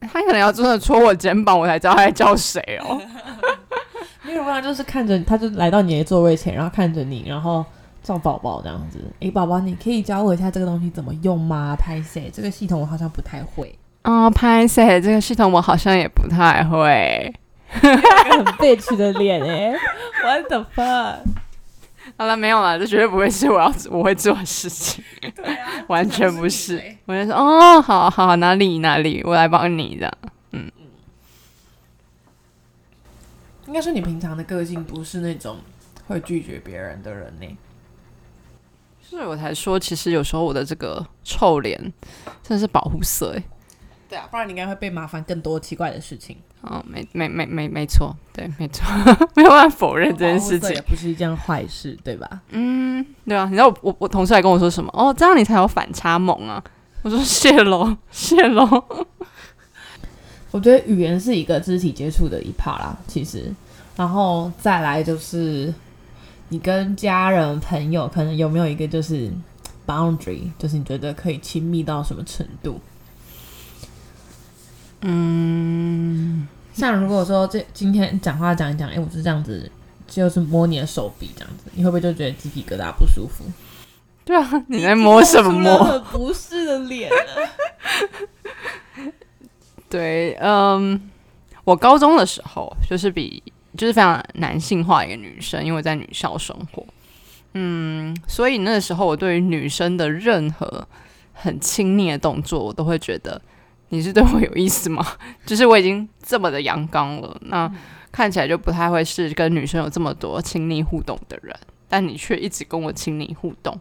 Speaker 1: 他可能要真的戳我肩膀，我才知道他在叫谁哦。
Speaker 2: 没有办法，就是看着他就来到你的座位前，然后看着你，然后叫宝宝这样子。诶，宝宝，你可以教我一下这个东西怎么用吗？拍谁？这个系统我好像不太会。
Speaker 1: 啊，拍谁？这个系统我好像也不太会。
Speaker 2: 很 bitch 的脸诶 w h a t the fuck？
Speaker 1: 好了，没有了，这绝对不会是我要我会做的事情，
Speaker 2: 对啊，
Speaker 1: 完全不是。我就说哦，好好哪里哪里，我来帮你的。嗯。
Speaker 2: 应该说你平常的个性不是那种会拒绝别人的人呢。
Speaker 1: 所以我才说，其实有时候我的这个臭脸真的是保护色哎。
Speaker 2: 对啊，不然你应该会被麻烦更多奇怪的事情。
Speaker 1: 哦，没没没没没错，对，没错，没有办法否认这件事情，
Speaker 2: 也不是一件坏事，对吧？
Speaker 1: 嗯，对啊。你知道我我我同事还跟我说什么？哦，这样你才有反差萌啊！我说谢喽，谢喽。
Speaker 2: 我觉得语言是一个肢体接触的一 part 啦，其实，然后再来就是你跟家人朋友可能有没有一个就是 boundary，就是你觉得可以亲密到什么程度？嗯，像如果说这今天讲话讲一讲，哎，我是这样子，就是摸你的手臂这样子，你会不会就觉得鸡皮疙瘩不舒服？
Speaker 1: 对啊，你在摸什么摸？
Speaker 2: 不是的脸。
Speaker 1: 对，嗯，我高中的时候就是比就是非常男性化一个女生，因为在女校生活，嗯，所以那个时候我对于女生的任何很亲昵的动作，我都会觉得。你是对我有意思吗？就是我已经这么的阳刚了，那看起来就不太会是跟女生有这么多亲密互动的人，但你却一直跟我亲密互动，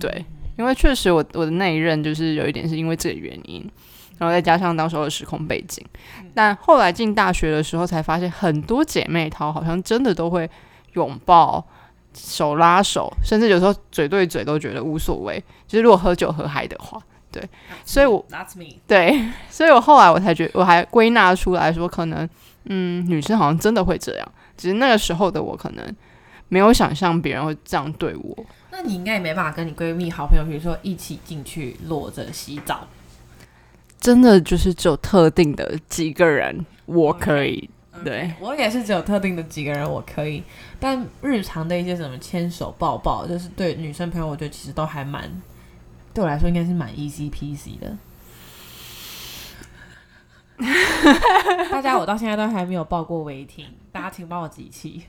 Speaker 1: 对，因为确实我我的那一任就是有一点是因为这个原因，然后再加上当时候的时空背景，但后来进大学的时候才发现，很多姐妹淘好像真的都会拥抱、手拉手，甚至有时候嘴对嘴都觉得无所谓，就是如果喝酒喝嗨的话。对，所以我对，所以我后来我才觉，我还归纳出来说，可能嗯，女生好像真的会这样，只是那个时候的我可能没有想象别人会这样对我。
Speaker 2: 那你应该也没办法跟你闺蜜、好朋友，比如说一起进去裸着洗澡，
Speaker 1: 真的就是只有特定的几个人我可以。对
Speaker 2: 我也是只有特定的几个人我可以，但日常的一些什么牵手、抱抱，就是对女生朋友，我觉得其实都还蛮。对我来说应该是蛮 easy peasy 的。大家，我到现在都还没有抱过违停，大家请帮我集气。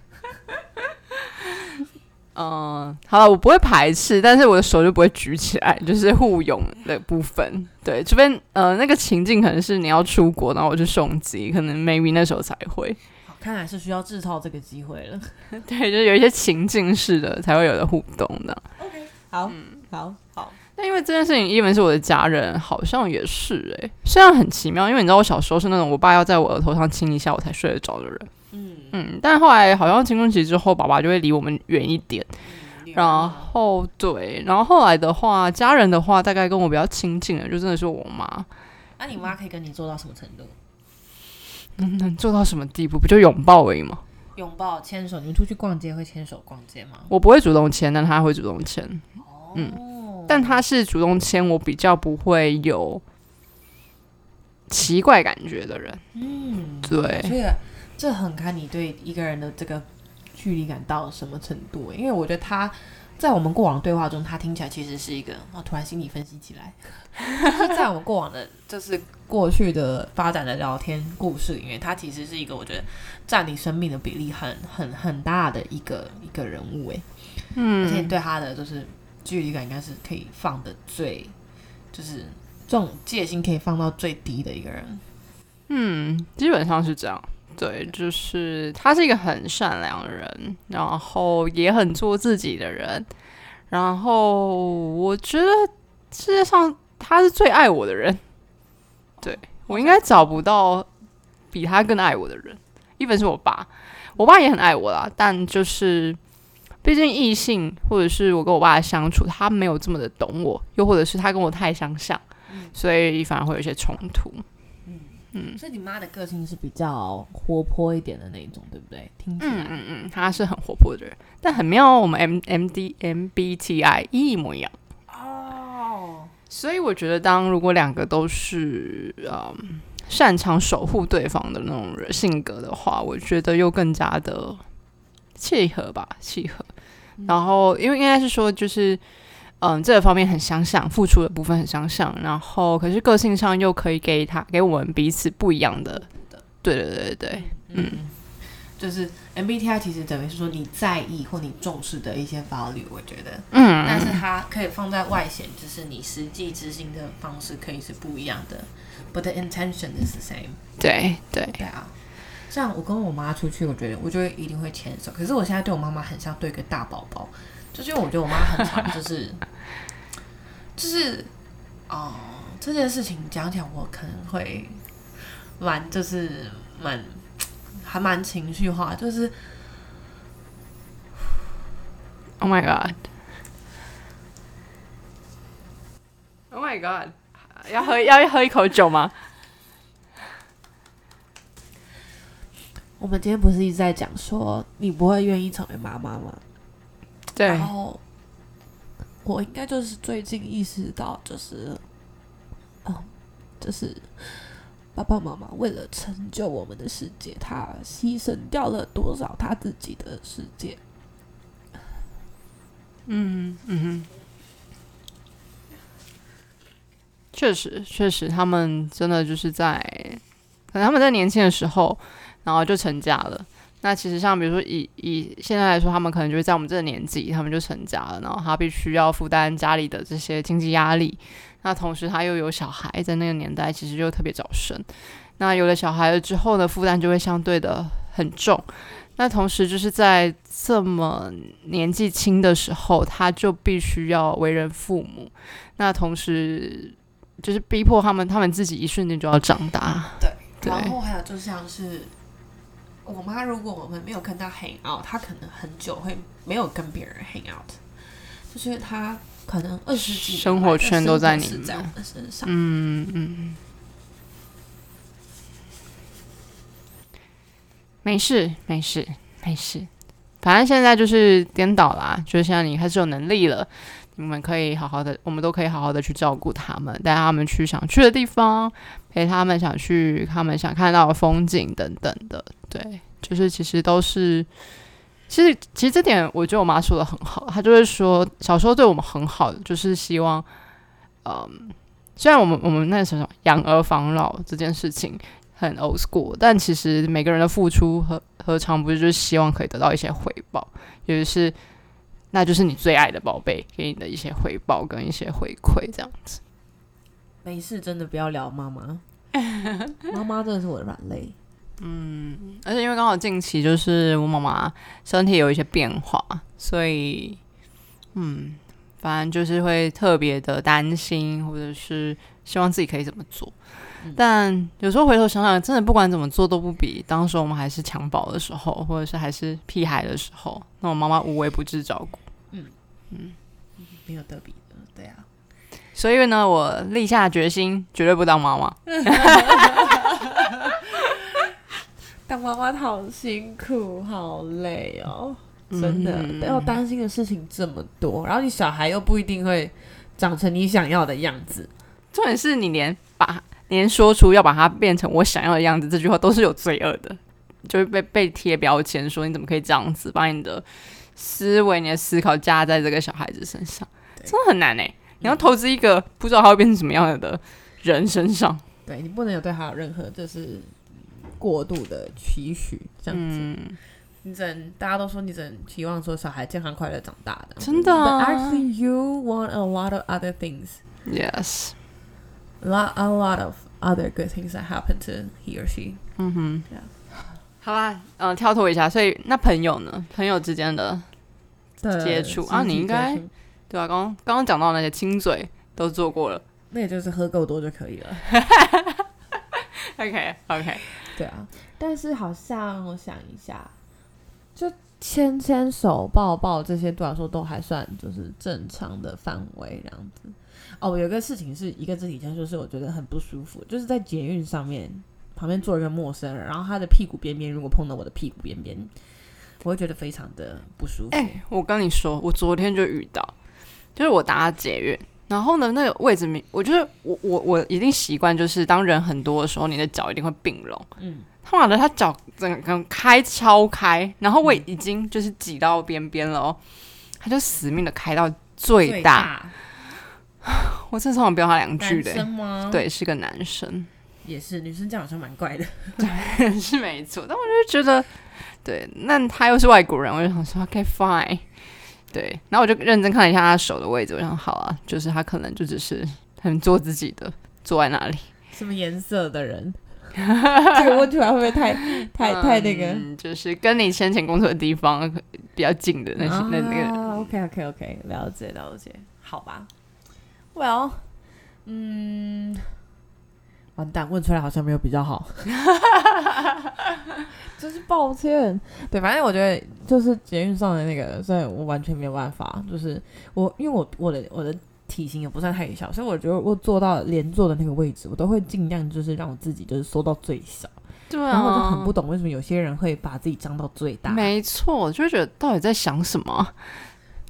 Speaker 1: 嗯，好了，我不会排斥，但是我的手就不会举起来，就是互拥的部分。对，除非呃那个情境可能是你要出国，然后我去送机，可能 maybe 那时候才会。
Speaker 2: 看来是需要制造这个机会了。
Speaker 1: 对，就是有一些情境式的才会有的互动的。
Speaker 2: OK，好，好，好。
Speaker 1: 但因为这件事情，因为是我的家人，好像也是哎，虽然很奇妙，因为你知道我小时候是那种我爸要在我额头上亲一下我才睡得着的人，嗯嗯，但后来好像青春期之后，爸爸就会离我们远一点，然后对，然后后来的话，家人的话，大概跟我比较亲近的，就真的是我妈。
Speaker 2: 那你妈可以跟你做到什么程度？
Speaker 1: 能能做到什么地步？不就拥抱而已吗？
Speaker 2: 拥抱、牵手，你们出去逛街会牵手逛街吗？
Speaker 1: 我不会主动牵，但他会主动牵。哦，嗯。但他是主动牵我，比较不会有奇怪感觉的人。嗯，对，
Speaker 2: 这很看你对一个人的这个距离感到什么程度。因为我觉得他在我们过往对话中，他听起来其实是一个……我突然心理分析起来，在我们过往的，就是过去的发展的聊天故事里面，他其实是一个我觉得占你生命的比例很很很大的一个一个人物。哎，嗯，而且对他的就是。距离感应该是可以放的最，就是这种戒心可以放到最低的一个人。
Speaker 1: 嗯，基本上是这样。对，就是他是一个很善良的人，然后也很做自己的人。然后我觉得世界上他是最爱我的人。对我应该找不到比他更爱我的人。一本是我爸，我爸也很爱我啦，但就是。毕竟异性，或者是我跟我爸的相处，他没有这么的懂我，又或者是他跟我太相像，所以反而会有一些冲突。
Speaker 2: 嗯嗯，所以你妈的个性是比较活泼一点的那种，对不对？听起来，嗯
Speaker 1: 嗯嗯，她是很活泼的人，但很妙，我们 M M D M B T I 一模一样哦。所以我觉得，当如果两个都是嗯擅长守护对方的那种人性格的话，我觉得又更加的契合吧，契合。然后，因为应该是说，就是，嗯，这个方面很相像，付出的部分很相像，然后可是个性上又可以给他给我们彼此不一样的，对对对对嗯，
Speaker 2: 就是 MBTI 其实等于是说你在意或你重视的一些 value，我觉得，嗯，但是它可以放在外显，就是你实际执行的方式可以是不一样的，but the intention is the same。
Speaker 1: 对对
Speaker 2: 对啊。像我跟我妈出去，我觉得我就会一定会牵手。可是我现在对我妈妈很像对一个大宝宝，就是因为我觉得我妈很常 就是就是哦、这件事情讲讲，我可能会蛮就是蛮还蛮情绪化，就是
Speaker 1: Oh my god. Oh my god. 要喝要喝一口酒吗？
Speaker 2: 我们今天不是一直在讲说你不会愿意成为妈妈吗？
Speaker 1: 对
Speaker 2: 然，后我应该就是最近意识到，就是，嗯，就是爸爸妈妈为了成就我们的世界，他牺牲掉了多少他自己的世界。
Speaker 1: 嗯嗯哼，确实确实，他们真的就是在，可能他们在年轻的时候，然后就成家了。那其实像比如说以以现在来说，他们可能就是在我们这个年纪，他们就成家了，然后他必须要负担家里的这些经济压力。那同时他又有小孩，在那个年代其实就特别早生。那有了小孩了之后呢，负担就会相对的很重。那同时就是在这么年纪轻的时候，他就必须要为人父母。那同时就是逼迫他们，他们自己一瞬间就要长大。对
Speaker 2: 然后还有就像是我妈，如果我们没有跟她 hang out，她可能很久会没有跟别人 hang out，就是她可能二十几
Speaker 1: 生活圈都在你
Speaker 2: 在我们身上。
Speaker 1: 嗯嗯，没事没事没事，反正现在就是颠倒啦，就是现在你开始有能力了，你们可以好好的，我们都可以好好的去照顾他们，带他们去想去的地方，陪他们想去他们想看到的风景等等的，对，就是其实都是。其实，其实这点我觉得我妈说的很好，她就是说小时候对我们很好的，就是希望，嗯，虽然我们我们那时候养儿防老这件事情很 old school，但其实每个人的付出何何尝不是就是希望可以得到一些回报，也就是那就是你最爱的宝贝给你的一些回报跟一些回馈这样子。
Speaker 2: 没事，真的不要聊妈妈，妈妈真的是我的软肋。
Speaker 1: 嗯而且因为刚好近期就是我妈妈身体有一些变化，所以嗯，反正就是会特别的担心，或者是希望自己可以怎么做。但有时候回头想想，真的不管怎么做都不比当时我们还是襁褓的时候，或者是还是屁孩的时候，那我妈妈无微不至照顾。
Speaker 2: 嗯嗯没有得比。
Speaker 1: 所以呢，我立下决心，绝对不当妈妈。
Speaker 2: 当妈妈好辛苦，好累哦，真的，
Speaker 1: 嗯。
Speaker 2: 要担心的事情这么多，然后你小孩又不一定会长成你想要的样子。
Speaker 1: 重点是你连把连说出要把它变成我想要的样子这句话都是有罪恶的，就会被被贴标签，说你怎么可以这样子，把你的思维、你的思考加在这个小孩子身上，真的很难哎、你要投资一个不知道他会变成什么样的人身上，
Speaker 2: 对你不能有对他有任何就是过度的期许，这样子。
Speaker 1: 嗯，
Speaker 2: 你只能大家都说你只能期望说小孩健康快乐长大的，
Speaker 1: 真的啊
Speaker 2: But actually, you want a lot of other things, Yes，a lot, a lot of other good things that happen to he or she.
Speaker 1: 嗯哼
Speaker 2: 对啊
Speaker 1: 好啦，嗯、跳脱一下，所以那朋友呢？朋友之间的
Speaker 2: 的
Speaker 1: 接触啊你应该对啊，刚刚刚刚讲到那些亲嘴都做过了。
Speaker 2: 那也就是喝够多就可以了。
Speaker 1: OK OK，
Speaker 2: 对啊，但是好像我想一下，就牵牵手、抱抱这些对我来说都还算就是正常的范围这样子。哦，有一个事情是一个肢体接触，是我觉得很不舒服，就是在捷运上面旁边坐一个陌生人，然后他的屁股边边如果碰到我的屁股边边，我会觉得非常的不舒服。
Speaker 1: 哎、我跟你说，我昨天就遇到，就是我搭捷运，然后呢，那个位置明，我就是我我我一定习惯，就是当人很多的时候，你的脚一定会并拢。
Speaker 2: 嗯，
Speaker 1: 他妈的，他脚整个开超开，然后我已经就是挤到边边了哦，他就死命的开到最大，我真的超想飙他两句的、对，是个男生，
Speaker 2: 也是女生这样好像蛮怪的。
Speaker 1: 对是没错，但我就觉得，对，那他又是外国人，我就想说，OK fine，对，然后我就认真看了一下他手的位置，我想好啊，就是他可能就只是很做自己的，坐在那里，
Speaker 2: 什么颜色的人？这个问出来会不会太 太太那个？
Speaker 1: 嗯就是跟你先前工作的地方比较近的那些、那那个。
Speaker 2: OK OK OK，了解了解，好吧。Well，嗯，完蛋，问出来好像没有比较好，就是抱歉。对，反正我觉得就是捷运上的那个，所以我完全没有办法。就是我，因为我我的我的体型也不算太小，所以我觉得我坐到连坐的那个位置，我都会尽量就是让我自己就是缩到最小。
Speaker 1: 对
Speaker 2: 然后我就很不懂为什么有些人会把自己张到最大。
Speaker 1: 没错，就会觉得到底在想什么？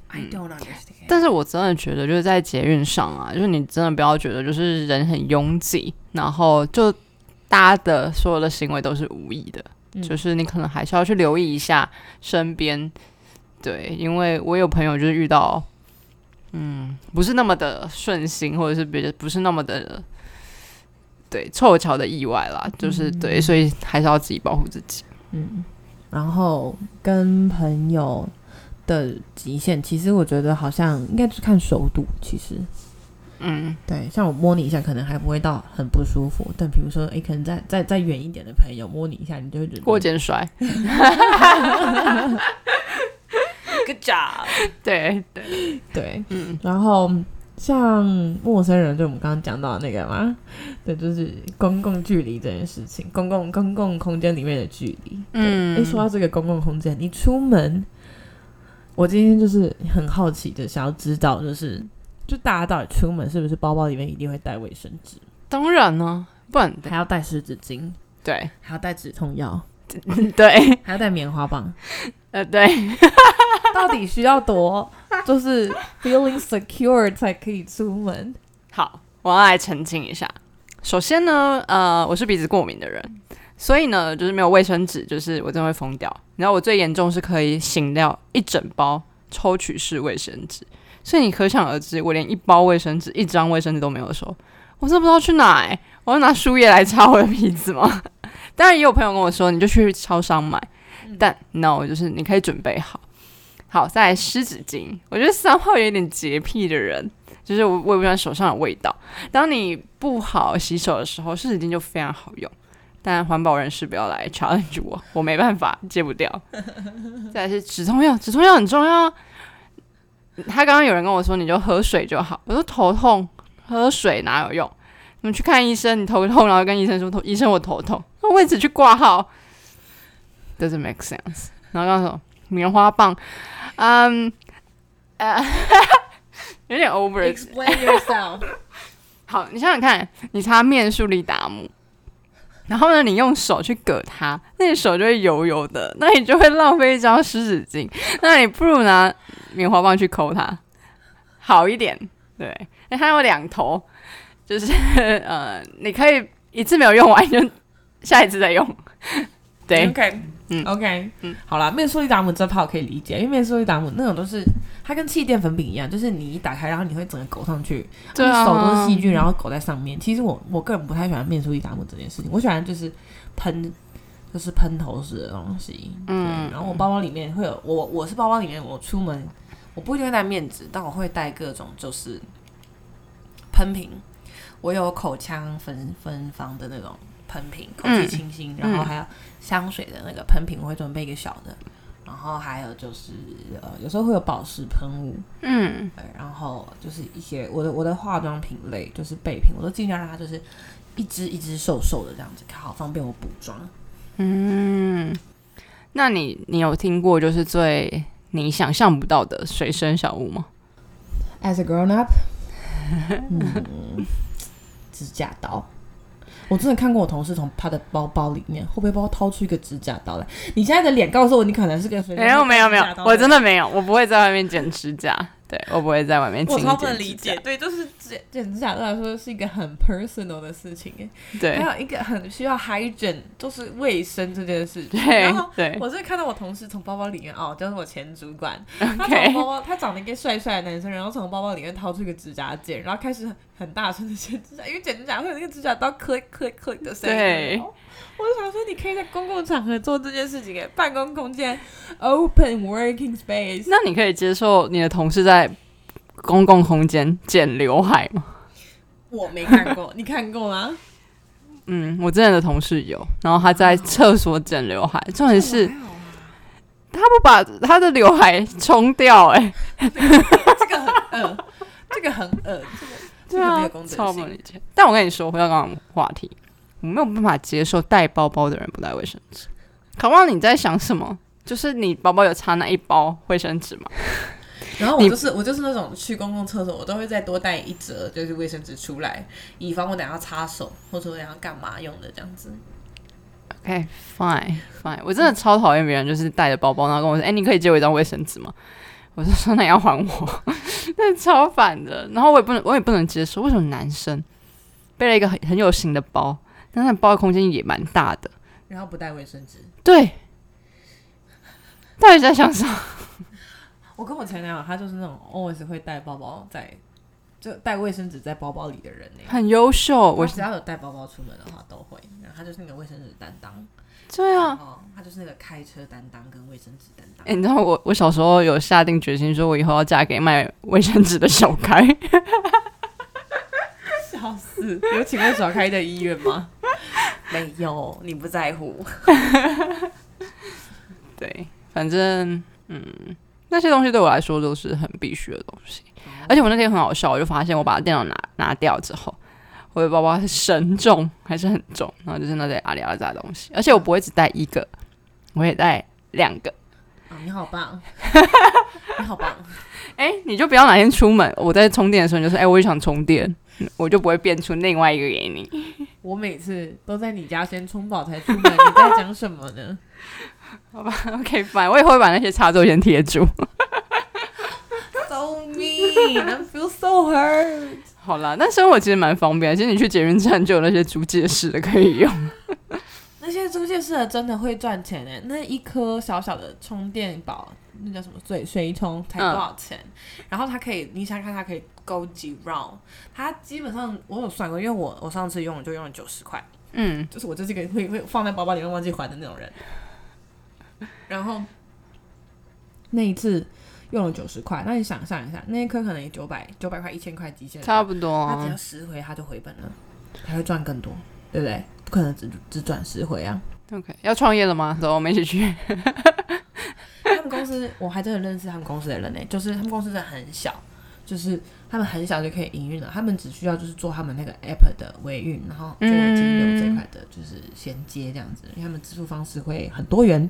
Speaker 2: I don't understand。
Speaker 1: 但是我真的觉得，就是在捷运上啊，就是你真的不要觉得就是人很拥挤，然后就大家的所有的行为都是无意的，
Speaker 2: 嗯
Speaker 1: 就是你可能还是要去留意一下身边。对，因为我有朋友就是遇到，嗯，不是那么的顺心，或者是别的不是那么的。对，凑巧的意外啦，就是、对，所以还是要自己保护自己。
Speaker 2: 嗯，然后跟朋友的极限，其实我觉得好像应该是看熟度。其实，
Speaker 1: 嗯，
Speaker 2: 对，像我摸你一下，可能还不会到很不舒服，但比如说，哎，可能再再再远一点的朋友摸你一下，你就会觉得
Speaker 1: 过肩摔，
Speaker 2: good job。
Speaker 1: 对对，
Speaker 2: 对，
Speaker 1: 嗯，
Speaker 2: 然后像陌生人，就我们刚刚讲到的那个嘛，对，就是公共距离这件事情，公共公共空间里面的距离。
Speaker 1: 嗯
Speaker 2: 一，说到这个公共空间，你出门，我今天就是很好奇的想要知道，就是就大家到底出门是不是包包里面一定会带卫生纸，
Speaker 1: 当然呢，不然
Speaker 2: 还要带湿纸巾，
Speaker 1: 对。
Speaker 2: 还要带止痛药，
Speaker 1: 对，
Speaker 2: 还要带棉花棒，
Speaker 1: 呃对，
Speaker 2: 到底需要多就是 feeling secure 才可以出门？
Speaker 1: 好，我要来澄清一下。首先呢，呃，我是鼻子过敏的人，所以呢，就是没有卫生纸，就是我真的会疯掉。然后我最严重是可以醒掉一整包抽取式卫生纸，所以你可想而知，我连一包卫生纸、一张卫生纸都没有的时候，我真的不知道去哪、欸。我要拿树叶来擦我的鼻子吗？当然也有朋友跟我说，你就去超商买，但 no，就是你可以准备好。好，再来湿纸巾，我觉得三号有点洁癖的人，就是我我也不喜欢手上的味道。当你不好洗手的时候，湿纸巾就非常好用。但环保人士不要来 challenge 我，我没办法戒不掉。再来是止痛药，止痛药很重要。他刚刚有人跟我说，你就喝水就好。我说头痛，喝水哪有用？你们去看医生，你头痛，然后跟医生说头，医生我头痛，那位置去挂号，doesn't make sense。然后刚刚说棉花棒，嗯，呃，有点 over。
Speaker 2: Explain yourself。
Speaker 1: 好，你想想看，你擦面速力达姆，然后呢，你用手去割它，那你手就会油油的，那你就会浪费一张湿纸巾，那你不如拿棉花棒去抠它，好一点。对，因为它有两头，就是呃，你可以一次没有用完，就下一次再用。对
Speaker 2: ，OK，
Speaker 1: 嗯。
Speaker 2: OK，
Speaker 1: 嗯。
Speaker 2: 好啦，面速力达姆这炮可以理解，因为面速力达姆那种都是它跟气垫粉饼一样，就是你一打开，然后你会整个狗上去，
Speaker 1: 对啊。
Speaker 2: 手都是细菌，然后狗在上面。其实我我个人不太喜欢面速力达姆这件事情，我喜欢就是喷，就是喷头式的东西。
Speaker 1: 嗯，
Speaker 2: 然后我包包里面会有我我是包包里面我出门我不一定会带面纸，但我会带各种就是喷瓶，我有口腔芬芬芳的那种喷瓶，空气清新，然后还有香水的那个喷瓶，我会准备一个小的，然后还有就是呃，有时候会有保湿喷雾，
Speaker 1: 嗯，
Speaker 2: 对，然后就是一些我的我的化妆品类，就是备品，我都尽量让它就是一支一支瘦瘦的这样子，好方便我补妆。
Speaker 1: 嗯，那你你有听过就是最你想象不到的随身小物吗
Speaker 2: ？As a grown up，嗯，指甲刀。我真的看过我同事从他的包包里面后背包掏出一个指甲刀来。你现在的脸告诉我，你可能是个随身
Speaker 1: 没有没有没有，我真
Speaker 2: 的
Speaker 1: 的没有，我不会在外面剪指甲，对我不会在外面剪
Speaker 2: 我超不能理解。，对，就是剪剪指甲对我来说是一个很 personal 的事情哎，
Speaker 1: 对
Speaker 2: 还有一个很需要 hygiene，就是卫生这件事情。
Speaker 1: 对
Speaker 2: 然后
Speaker 1: 对
Speaker 2: 我是看到我同事从包包里面哦，就是我前主管，他从包包，他长得一个帅帅的男生，然后从包包里面掏出一个指甲剪，然后开始很很大声的剪指甲，因为剪指甲会有那个指甲刀 click click click 的声音。
Speaker 1: 对
Speaker 2: 我就想说，你可以在公共场合做这件事情，哎，办公空间 open working space。
Speaker 1: 那你可以接受你的同事在公共空间剪刘海吗？
Speaker 2: 我没看过，你看过吗？
Speaker 1: 嗯，我之前的同事有，然后他在厕所剪刘海，重点是
Speaker 2: 啊
Speaker 1: 他不把他的刘海冲掉、哎，
Speaker 2: 这个很恶，这个很恶，这个这
Speaker 1: 对啊
Speaker 2: 没有，
Speaker 1: 超。不理解。但我跟你说，回到刚刚的话题，我没有办法接受带包包的人不带卫生纸。考忘你在想什么？就是你包包有插那一包卫生纸吗？
Speaker 2: 然后我就是我就是那种去公共厕所，我都会再多带一折，就是卫生纸出来，以防我等下擦手或者我等下干嘛用的这样子。
Speaker 1: OK fine fine，我真的超讨厌别人就是带着包包，然后跟我说：“哎、你可以借我一张卫生纸吗？”我就说：“那你要还我。”那超烦的。然后我也不能，我也不能接受，为什么男生背了一个很很有型的包，但是包的空间也蛮大的？
Speaker 2: 然后不带卫生纸，
Speaker 1: 对，到底在想什么？
Speaker 2: 我跟我前男友他就是那种 always 会带包包在，就带卫生纸在包包里的人呢、
Speaker 1: 很优秀，我
Speaker 2: 我只要有带包包出门的话都会，然后他就是那个卫生纸担当，
Speaker 1: 对啊。
Speaker 2: 哦，他就是那个开车担当跟卫生纸担当。
Speaker 1: 哎、你知道我我小时候有下定决心，说我以后要嫁给卖卫生纸的小开。
Speaker 2: 笑死！有请问小开的医院吗？没有，你不在乎。
Speaker 1: 对，反正嗯，那些东西对我来说都是很必须的东西。而且我那天很好笑，我就发现我把电脑拿拿掉之后，我的包包是神重，还是很重，然后就是那些阿里阿杂的东西。而且我不会只带一个，我会带两个。
Speaker 2: 啊，你好棒，你好棒！
Speaker 1: 哎、你就不要哪天出门，我在充电的时候，你就说，哎、我也想充电，我就不会变出另外一个给你。
Speaker 2: 我每次都在你家先充饱才出门，你在讲什么呢？
Speaker 1: 好吧 OK，fine，我也会把那些插座先贴住。
Speaker 2: So mean, I feel so hurt.
Speaker 1: 好啦，但生活其实蛮方便，其实你去捷运站就有那些租借式的可以用。
Speaker 2: 那些租借式的真的会赚钱诶，那一颗小小的充电宝，那叫什么水水充才多少钱？然后它可以，你想想看，它可以 go 几 round？它基本上我有算过，因为我我上次用就用了九十块，
Speaker 1: 嗯，
Speaker 2: 就是我就是一个会会放在包包里面忘记还的那种人。然后那一次用了九十块，那你想象一下，那一颗可能也九百九百块、一千块极限
Speaker 1: 差不多
Speaker 2: 他只要
Speaker 1: 啊。
Speaker 2: 十回他就回本了，他会赚更多，对不对？不可能只只赚十回啊
Speaker 1: ！OK，要创业了吗？走，我们一起去。
Speaker 2: 他们公司我还真的认识他们公司的人呢，就是他们公司真的很小，就是他们很小就可以营运了，他们只需要就是做他们那个 app 的维运，然后做金流这一块的，就是衔接这样子，因为他们支付方式会很多元。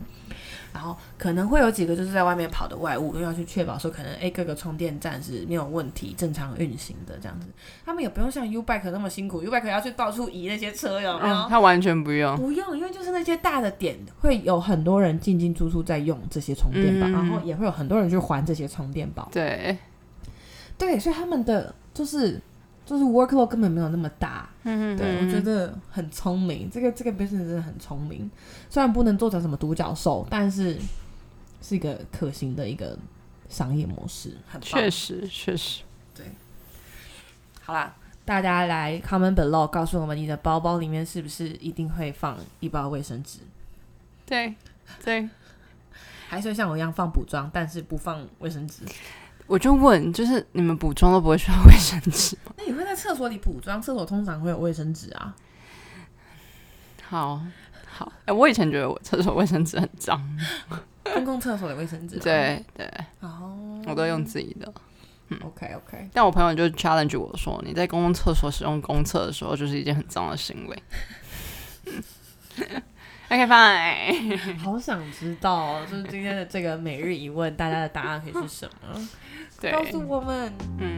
Speaker 2: 然后可能会有几个就是在外面跑的外务，因为要去确保说可能诶各个充电站是没有问题、正常运行的这样子。他们也不用像 U Bike 那么辛苦，U Bike 要去到处移那些车，有没有？
Speaker 1: 嗯，他完全不用。
Speaker 2: 不用，因为就是那些大的点会有很多人进进出出在用这些充电宝，
Speaker 1: 嗯
Speaker 2: 然后也会有很多人去还这些充电宝。
Speaker 1: 对，
Speaker 2: 对，所以他们的就是就是 workload 根本没有那么大。
Speaker 1: 嗯
Speaker 2: 对，我觉得很聪明，这个这个 business 真的很聪明。虽然不能做成什么独角兽，但是是一个可行的一个商业模式，很棒
Speaker 1: 确实确实对。
Speaker 2: 好啦，大家来 comment below 告诉我们你的包包里面是不是一定会放一包卫生纸，
Speaker 1: 对对，
Speaker 2: 还是会像我一样放补妆，但是不放卫生纸？
Speaker 1: 我就问，就是你们补妆都不会需要卫生纸吗？
Speaker 2: 那你会在厕所里补妆？厕所通常会有卫生纸啊。
Speaker 1: 好好，哎、我以前觉得我厕所卫生纸很脏，
Speaker 2: 公共厕所的卫生纸、啊。。
Speaker 1: 对对，
Speaker 2: 哦，
Speaker 1: 我都用自己的。
Speaker 2: OK OK。
Speaker 1: 但我朋友就 challenge 我说，你在公共厕所使用公厕的时候，就是一件很脏的行为。OK fine，
Speaker 2: 好想知道哦，就是今天的这个每日一问，大家的答案可以是什么？
Speaker 1: 对，
Speaker 2: 告诉我们。
Speaker 1: 嗯。